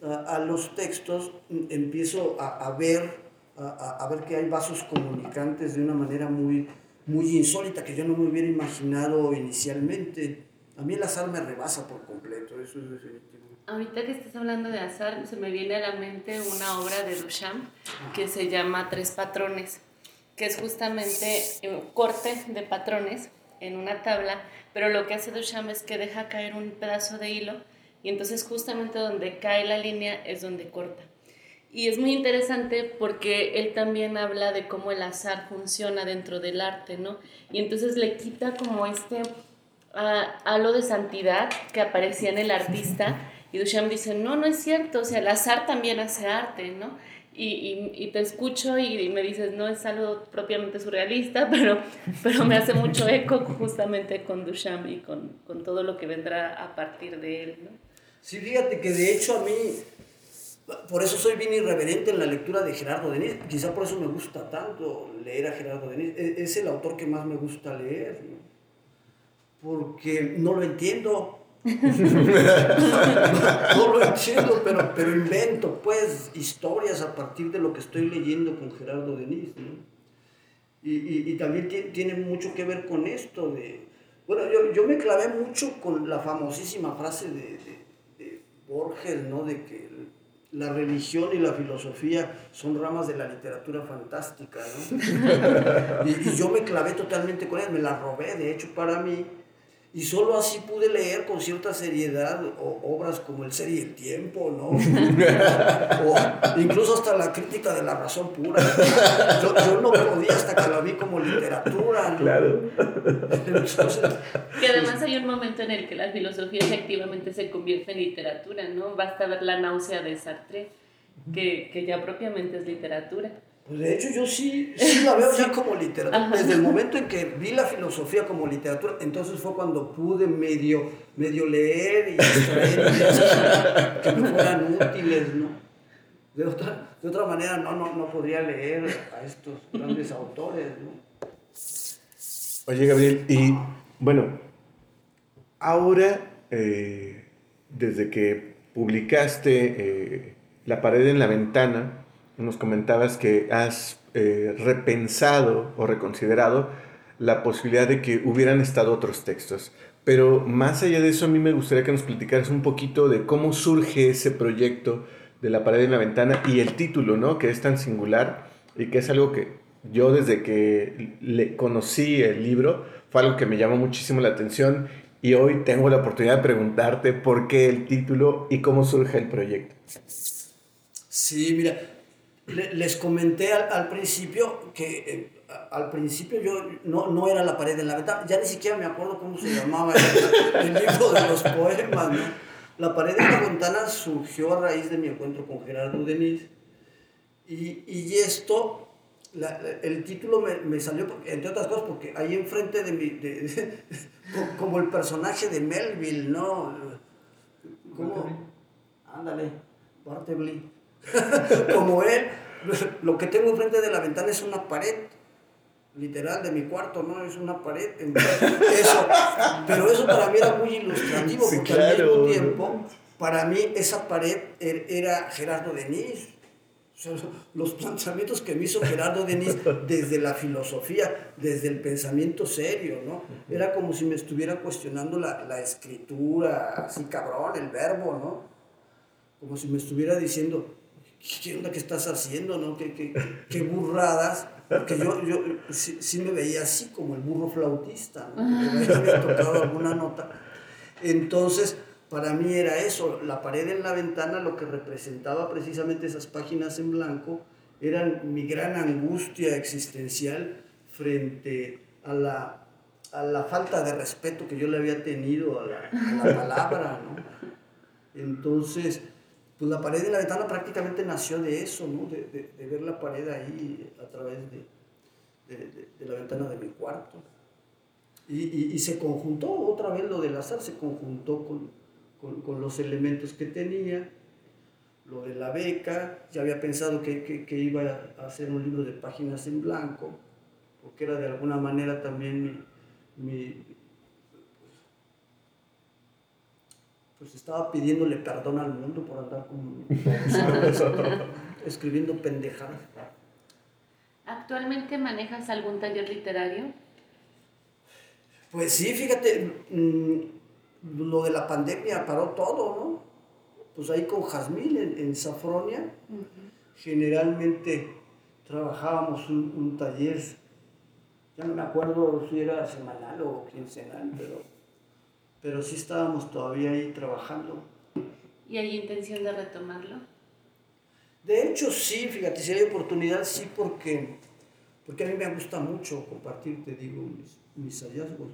a, los textos mm, empiezo a, a ver, a, a, ver que hay vasos comunicantes de una manera muy, muy insólita que yo no me hubiera imaginado inicialmente. A mí el azar me rebasa por completo, eso es definitivo. Ahorita que estás hablando de azar, se me viene a la mente una obra de Duchamp que se llama Tres Patrones que es justamente un corte de patrones en una tabla, pero lo que hace Duchamp es que deja caer un pedazo de hilo y entonces justamente donde cae la línea es donde corta. Y es muy interesante porque él también habla de cómo el azar funciona dentro del arte, ¿no? Y entonces le quita como este uh, halo de santidad que aparecía en el artista y Duchamp dice, no, no es cierto, o sea, el azar también hace arte, ¿no? Y, y, te escucho y, me dices, no es algo propiamente surrealista, [laughs] pero, pero me hace mucho eco justamente con Duchamp y con, con todo lo que vendrá a partir de él. ¿no? Sí, fíjate que de hecho a mí, por eso soy bien irreverente en la lectura de Gerardo Denis, quizá por eso me gusta tanto leer a Gerardo Denis, es, es el autor que más me gusta leer, ¿no? porque no lo entiendo [laughs] no lo entiendo, pero, pero invento pues historias a partir de lo que estoy leyendo con Gerardo Denis. ¿no? Y, y, y, también tiene mucho que ver con esto de... Bueno, yo, yo me clavé mucho con la famosísima frase de, de, de Borges, ¿no? De que la religión y la filosofía son ramas de la literatura fantástica, ¿no? [laughs] y, y, yo me clavé totalmente con él, me la robé, de hecho, para mí, Y solo así pude leer con cierta seriedad obras como El Ser y el Tiempo, ¿no? [laughs] o incluso hasta la crítica de la razón pura. Yo, no podía hasta que la vi como literatura, ¿no? Claro. que además hay un momento en el que la filosofía efectivamente se convierte en literatura, ¿no? Basta ver la náusea de Sartre, que, que ya propiamente es literatura. Pues de hecho yo sí, sí la veo ya como literatura. Desde el momento en que vi la filosofía como literatura, entonces fue cuando pude medio, medio leer y extraer ideas que me fueran útiles, ¿no? De otra, de otra manera no, no, no podría leer a estos grandes autores, ¿no? Oye, Gabriel, y bueno, ahora, eh, desde que publicaste eh, La pared en la ventana, nos comentabas que has eh, repensado o reconsiderado la posibilidad de que hubieran estado otros textos. Pero más allá de eso, a mí me gustaría que nos platicaras un poquito de cómo surge ese proyecto de la pared en la ventana y el título, ¿no? Que es tan singular y que es algo que yo desde que le conocí el libro fue algo que me llamó muchísimo la atención y hoy tengo la oportunidad de preguntarte por qué el título y cómo surge el proyecto. Sí, mira, les comenté al, principio que eh, al principio yo no, no, era la pared de la ventana, ya ni siquiera me acuerdo cómo se llamaba el, libro de los poemas. La pared de la ventana surgió a raíz de mi encuentro con Gerardo Denis y, y esto, el título me, me, salió, entre otras cosas, porque ahí enfrente de mi, de, como el personaje de Melville, ¿no? ¿Cómo? Ándale, Bartleby [laughs] como él, lo que tengo enfrente de la ventana es una pared, literal, de mi cuarto, ¿no? Es una pared. [laughs] Eso. Pero eso para mí era muy ilustrativo, porque al mismo tiempo, para mí esa pared er, era Gerardo Denis. los planteamientos que me hizo Gerardo Denis desde la filosofía, desde el pensamiento serio, ¿no? Era como si me estuviera cuestionando la, la escritura, así cabrón, el verbo, ¿no? Como si me estuviera diciendo, ¿qué onda que estás haciendo? ¿no? ¿Qué, qué, qué burradas? Porque yo, yo sí, me veía así como el burro flautista, ¿no? me había tocado alguna nota. Entonces, para mí era eso, la pared en la ventana, lo que representaba precisamente esas páginas en blanco, eran mi gran angustia existencial frente a la, a la falta de respeto que yo le había tenido a la, a la palabra, ¿no? Entonces, pues la pared de la ventana prácticamente nació de eso, ¿no? de, ver la pared ahí a través de, de la ventana de mi cuarto. Y, y, se conjuntó, otra vez lo del azar, se conjuntó con, con, los elementos que tenía, lo de la beca, ya había pensado que, que, iba a hacer un libro de páginas en blanco, porque era de alguna manera también mi pues estaba pidiéndole perdón al mundo por andar con, [laughs] escribiendo pendejadas. ¿Actualmente manejas algún taller literario? Pues sí, fíjate, mm, lo de la pandemia paró todo, ¿no? Pues ahí con Jazmín en, en Safronia, generalmente trabajábamos un, un taller, ya no me acuerdo si era semanal o quincenal, pero pero sí estábamos todavía ahí trabajando. ¿Y hay intención de retomarlo? De hecho, sí, fíjate, si hay oportunidad, sí, porque, porque a mí me gusta mucho compartir, te digo, mis, hallazgos.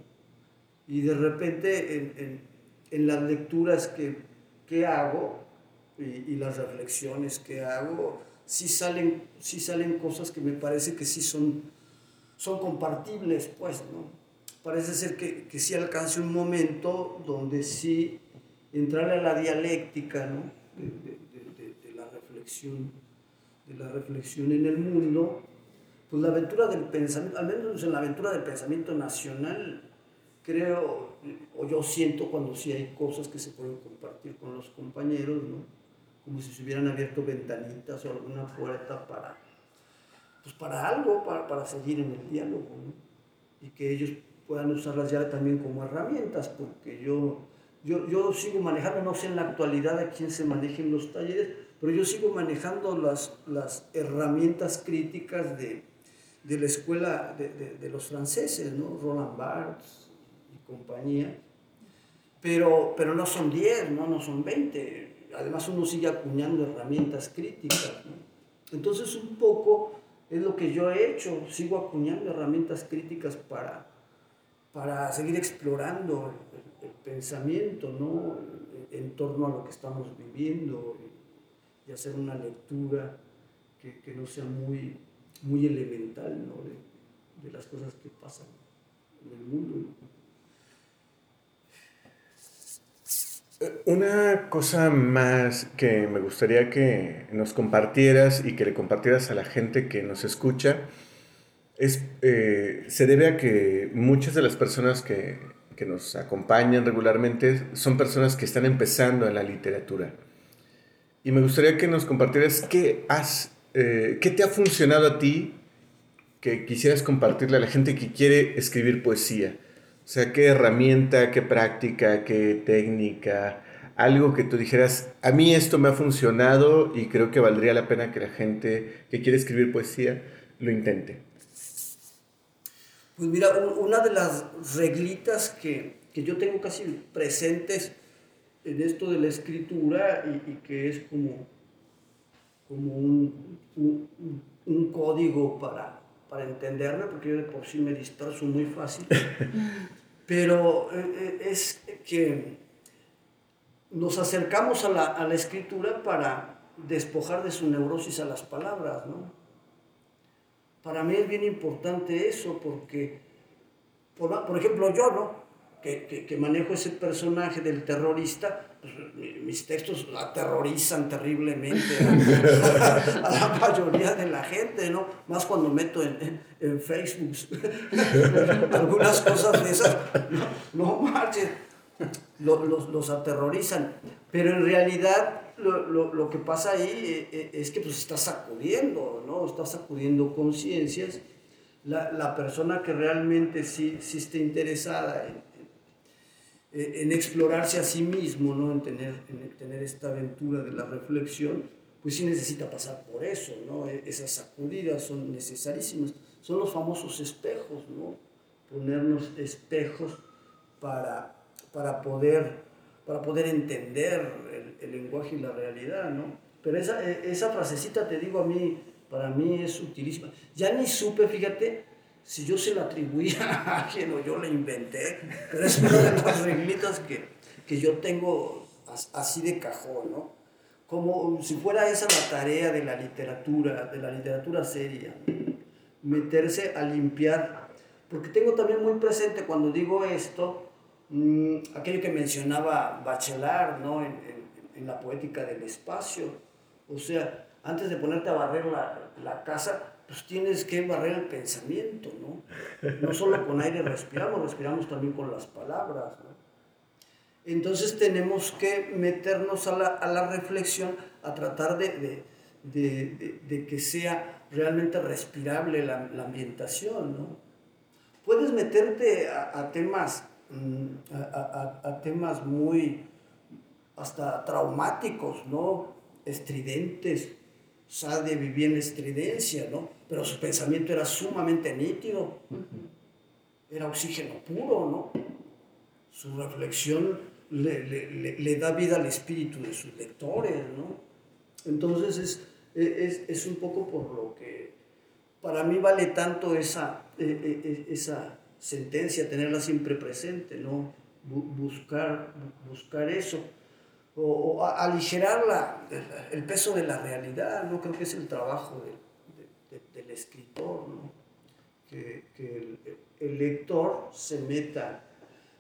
Y de repente en, en, en las lecturas que, que hago y, y, las reflexiones que hago, sí salen, sí salen cosas que me parece que sí son, son compartibles, pues, ¿no? Parece ser que, que sí alcance un momento donde sí entrarle a la dialéctica ¿no? de, de, de, la reflexión, de la reflexión en el mundo, pues la aventura del pensamiento, al menos en la aventura del pensamiento nacional, creo, o yo siento cuando sí hay cosas que se pueden compartir con los compañeros, ¿no? como si se hubieran abierto ventanitas o alguna puerta para, pues para algo, para, para seguir en el diálogo, ¿no? y que ellos puedan usarlas ya también como herramientas, porque yo, yo, yo sigo manejando, no sé en la actualidad a quién se manejen los talleres, pero yo sigo manejando las, las herramientas críticas de, de la escuela de, de, de, los franceses, ¿no? Roland Barthes y compañía, pero, pero no son 10, ¿no? no son 20. Además uno sigue acuñando herramientas críticas. Entonces un poco es lo que yo he hecho, sigo acuñando herramientas críticas para, para seguir explorando el, pensamiento ¿no? en torno a lo que estamos viviendo y hacer una lectura que, que no sea muy, muy elemental ¿no? de, de las cosas que pasan en el mundo. Una cosa más que me gustaría que nos compartieras y que le compartieras a la gente que nos escucha es, eh, se debe a que muchas de las personas que, que, nos acompañan regularmente son personas que están empezando en la literatura. Y me gustaría que nos compartieras qué, has, eh, qué te ha funcionado a ti que quisieras compartirle a la gente que quiere escribir poesía. O sea, qué herramienta, qué práctica, qué técnica, algo que tú dijeras, a mí esto me ha funcionado y creo que valdría la pena que la gente que quiere escribir poesía lo intente. Pues mira, una de las reglitas que, que yo tengo casi presentes en esto de la escritura y, y que es como, como un, un, un código para, para entenderme, porque yo de por sí me disperso muy fácil, [laughs] pero eh, eh, es que nos acercamos a la, a la, escritura para despojar de su neurosis a las palabras, ¿no? Para mí es bien importante eso, porque, por, ejemplo, yo, ¿no? que, que, manejo ese personaje del terrorista, pues, mis textos aterrorizan terriblemente a, la mayoría de la gente, ¿no? Más cuando meto en, en, Facebook [laughs] algunas cosas de esas, no, no los, los, aterrorizan. Pero en realidad lo, lo, lo, que pasa ahí eh, eh, es que pues está sacudiendo, ¿no? Está sacudiendo conciencias. La, la, persona que realmente sí, sí está interesada en, eh, en explorarse a sí mismo, ¿no? en, tener, en tener esta aventura de la reflexión, pues sí necesita pasar por eso, ¿no? E, esas sacudidas son necesarísimas. Son los famosos espejos, ¿no? Ponernos espejos para, para, poder, para poder entender el, lenguaje y la realidad, ¿no? Pero esa, e, esa frasecita, te digo a mí, para mí es utilísima. Ya ni supe, fíjate, si yo se la atribuía [laughs] a alguien o yo la inventé, pero es una de las reglitas que, que yo tengo así de cajón, ¿no? Como si fuera esa la tarea de la literatura, de la literatura seria, meterse a limpiar, porque tengo también muy presente cuando digo esto, mmm, aquello que mencionaba Bachelard, ¿no? En, en, la poética del espacio, o sea, antes de ponerte a barrer la, la casa, pues tienes que barrer el pensamiento, ¿no? No solo con aire respiramos, respiramos también con las palabras. Entonces tenemos que meternos a la, a la reflexión, a tratar de, de, de, de, que sea realmente respirable la, la ambientación, ¿no? Puedes meterte a temas, mm, a, a, temas muy hasta traumáticos, ¿no? Estridentes, Sade vivía en estridencia, ¿no? Pero su pensamiento era sumamente nítido. Era oxígeno puro, ¿no? Su reflexión le, le, le da vida al espíritu de sus lectores, ¿no? Entonces es, es, es, un poco por lo que para mí vale tanto esa, e, e, e, esa sentencia, tenerla siempre presente, ¿no? Buscar, buscar eso o, o aligerar la, el peso de la realidad, ¿no? Creo que es el trabajo de, de, del escritor, ¿no? Que, que el, lector se meta,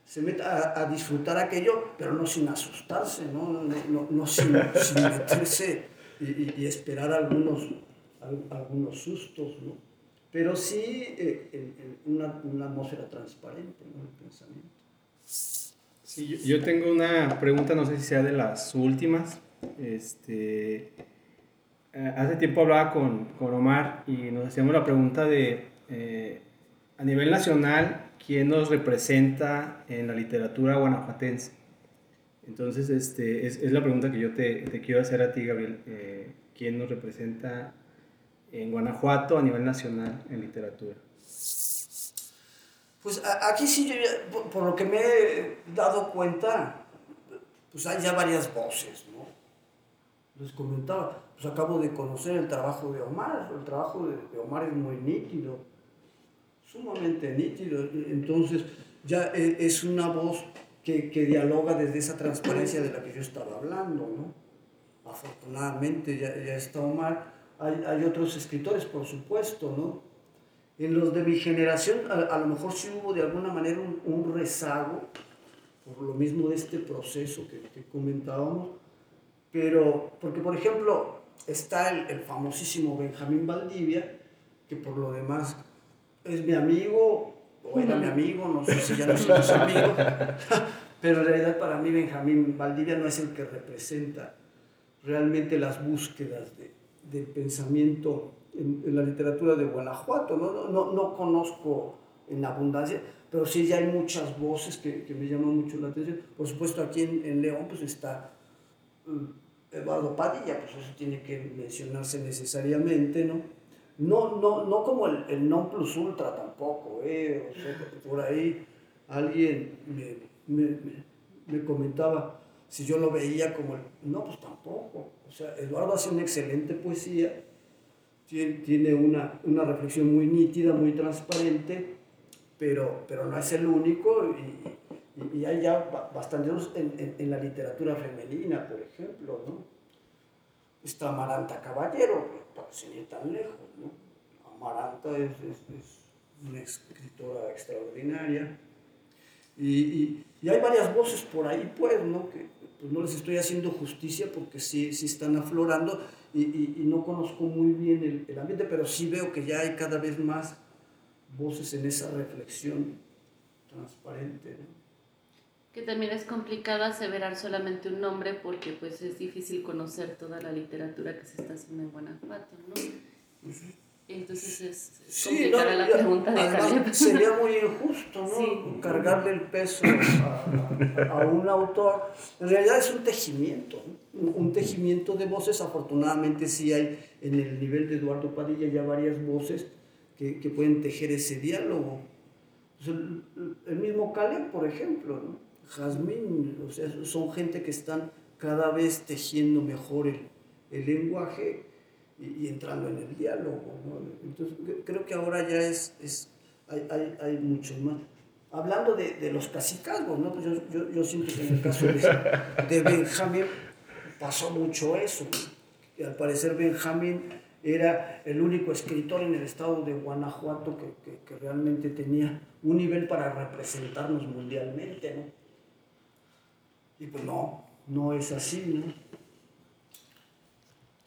se meta a, disfrutar aquello, pero no sin asustarse, no, no, no, no sin, meterse y, y, y, esperar algunos, algunos sustos, ¿no? Pero sí eh, en, en una, una, atmósfera transparente, ¿no? El pensamiento. Sí, yo, tengo una pregunta, no sé si sea de las últimas. Este, eh, hace tiempo hablaba con, con, Omar y nos hacíamos la pregunta de, eh, a nivel nacional, ¿quién nos representa en la literatura guanajuatense? Entonces, este, es, es la pregunta que yo te, te, quiero hacer a ti, Gabriel. Eh, ¿Quién nos representa en Guanajuato a nivel nacional en literatura? Pues aquí sí, yo, por, lo que me he dado cuenta, pues hay ya varias voces, ¿no? Les comentaba, pues acabo de conocer el trabajo de Omar, el trabajo de, Omar es muy nítido, sumamente nítido, entonces ya e, es una voz que, que dialoga desde esa transparencia de la que yo estaba hablando, ¿no? Afortunadamente ya, ya está Omar, hay, hay otros escritores, por supuesto, ¿no? En los de mi generación, a, lo mejor sí hubo de alguna manera un, rezago, por lo mismo de este proceso que, comentábamos, pero, porque por ejemplo, está el, famosísimo Benjamín Valdivia, que por lo demás es mi amigo, o era mi amigo, no sé si ya no somos amigos, [laughs] pero en realidad para mí Benjamín Valdivia no es el que representa realmente las búsquedas de, del pensamiento en, la literatura de Guanajuato. ¿no? No, no, conozco en abundancia, pero sí ya hay muchas voces que, que me llaman mucho la atención. Por supuesto, aquí en, en León pues está mm, Eduardo Padilla, pues eso tiene que mencionarse necesariamente, ¿no? No, no, no como el, el non plus ultra tampoco, ¿eh? O sea, por ahí alguien me, me, me, comentaba si yo lo veía como el... No, pues tampoco. O sea, Eduardo hace una excelente poesía, tiene una, una reflexión muy nítida, muy transparente, pero, pero no es el único y, y hay ya bastantes en, en, la literatura femenina, por ejemplo, ¿no? Está Amaranta Caballero, para ir tan lejos, ¿no? Amaranta es, es, es una escritora extraordinaria. Y, y, hay varias voces por ahí, pues, ¿no? Que pues no les estoy haciendo justicia porque sí, sí están aflorando y, no conozco muy bien el, ambiente, pero sí veo que ya hay cada vez más voces en esa reflexión transparente. Que también es complicado aseverar solamente un nombre porque pues es difícil conocer toda la literatura que se está haciendo en Guanajuato, ¿no? Entonces es complicada la pregunta de además, Sería muy injusto, ¿no? Cargarle el peso a, un autor. En realidad es un tejimiento, un tejimiento de voces. Afortunadamente sí hay en el nivel de Eduardo Padilla ya varias voces que, que pueden tejer ese diálogo. Pues el, mismo Caleb, por ejemplo, ¿no? Jazmín, o sea, son gente que están cada vez tejiendo mejor el, el lenguaje y, entrando en el diálogo. Entonces, creo que ahora ya es, es hay, hay, hay mucho más. Hablando de, de los casicazgos, ¿no? Pues yo, yo, yo, siento que en el caso de, de Benjamín pasó mucho eso. Y al parecer Benjamín era el único escritor en el estado de Guanajuato que, que, que, realmente tenía un nivel para representarnos mundialmente, ¿no? Y pues no, no es así, ¿no?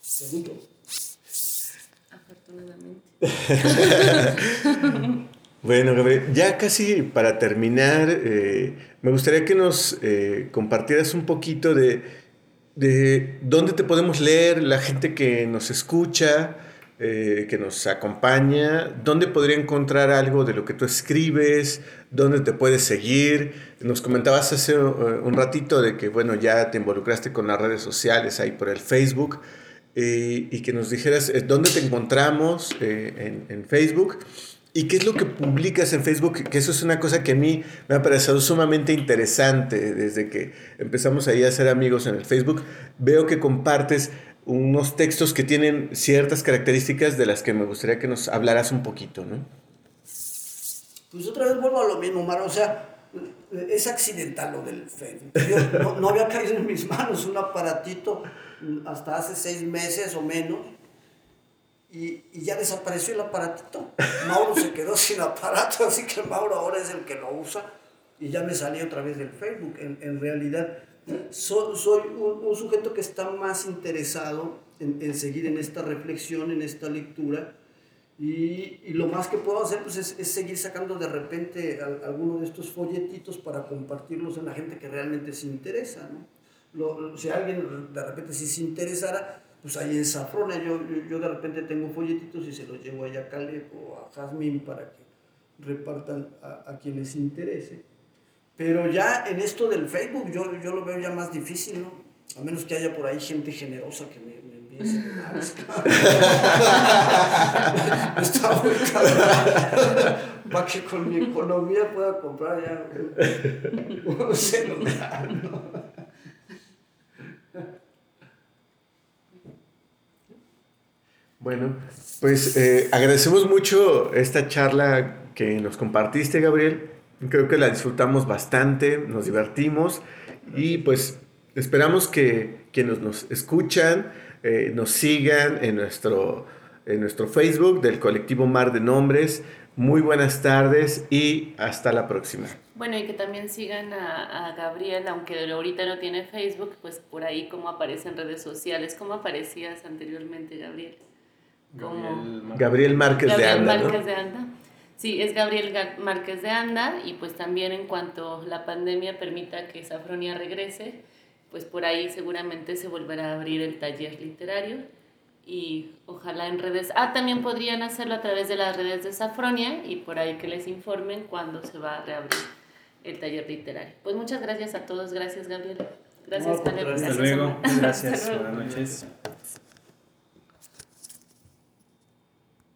Segundo. [laughs] bueno, ya casi para terminar, eh, me gustaría que nos eh, compartieras un poquito de, de, dónde te podemos leer, la gente que nos escucha, eh, que nos acompaña, dónde podría encontrar algo de lo que tú escribes, dónde te puedes seguir. Nos comentabas hace un ratito de que, bueno, ya te involucraste con las redes sociales ahí por el Facebook. Y que nos dijeras eh, dónde te encontramos eh, en, Facebook y qué es lo que publicas en Facebook, que eso es una cosa que a mí me ha parecido sumamente interesante desde que empezamos ahí a ser amigos en el Facebook. Veo que compartes unos textos que tienen ciertas características de las que me gustaría que nos hablaras un poquito, ¿no? Pues otra vez vuelvo a lo mismo, Maro, o sea, es accidental lo del Facebook. No había caído en mis manos un aparatito hasta hace seis meses o menos, y, y, ya desapareció el aparatito. Mauro se quedó [laughs] sin aparato, así que Mauro ahora es el que lo usa, y ya me salí otra vez del Facebook. En, en realidad, soy un, un, sujeto que está más interesado en, en, seguir en esta reflexión, en esta lectura, y, y, lo más que puedo hacer pues, es, es seguir sacando de repente alguno de estos folletitos para compartirlos en la gente que realmente se interesa. ¿no? Si alguien de repente si se interesara, pues ahí en Safrona yo, yo, de repente tengo folletitos y se los llevo allá a Caleb o a Jazmín para que repartan a, a, quienes interese. Pero ya en esto del Facebook yo, yo lo veo ya más difícil, ¿no? A menos que haya por ahí gente generosa que me, me envíe [laughs] Está muy para que con mi economía pueda comprar ya un, un celular. ¿no? Bueno, pues eh, agradecemos mucho esta charla que nos compartiste, Gabriel. Creo que la disfrutamos bastante, nos divertimos y pues esperamos que quienes nos escuchan eh, nos sigan en nuestro, en nuestro Facebook del colectivo Mar de Nombres. Muy buenas tardes y hasta la próxima. Bueno, y que también sigan a, a, Gabriel, aunque ahorita no tiene Facebook, pues por ahí como aparece en redes sociales. ¿Cómo aparecías anteriormente, Gabriel? Gabriel Márquez Gabriel de Anda. Márquez ¿no? de Anda. Sí, es Gabriel Ga- Márquez de Anda y pues también en cuanto la pandemia permita que Safronia regrese, pues por ahí seguramente se volverá a abrir el taller literario y ojalá en redes, ah, también podrían hacerlo a través de las redes de Safronia y por ahí que les informen cuándo se va a reabrir el taller literario. Pues muchas gracias a todos, gracias Gabriel. Gracias, No, gracias. Hasta luego. Gracias. [laughs] Buenas noches.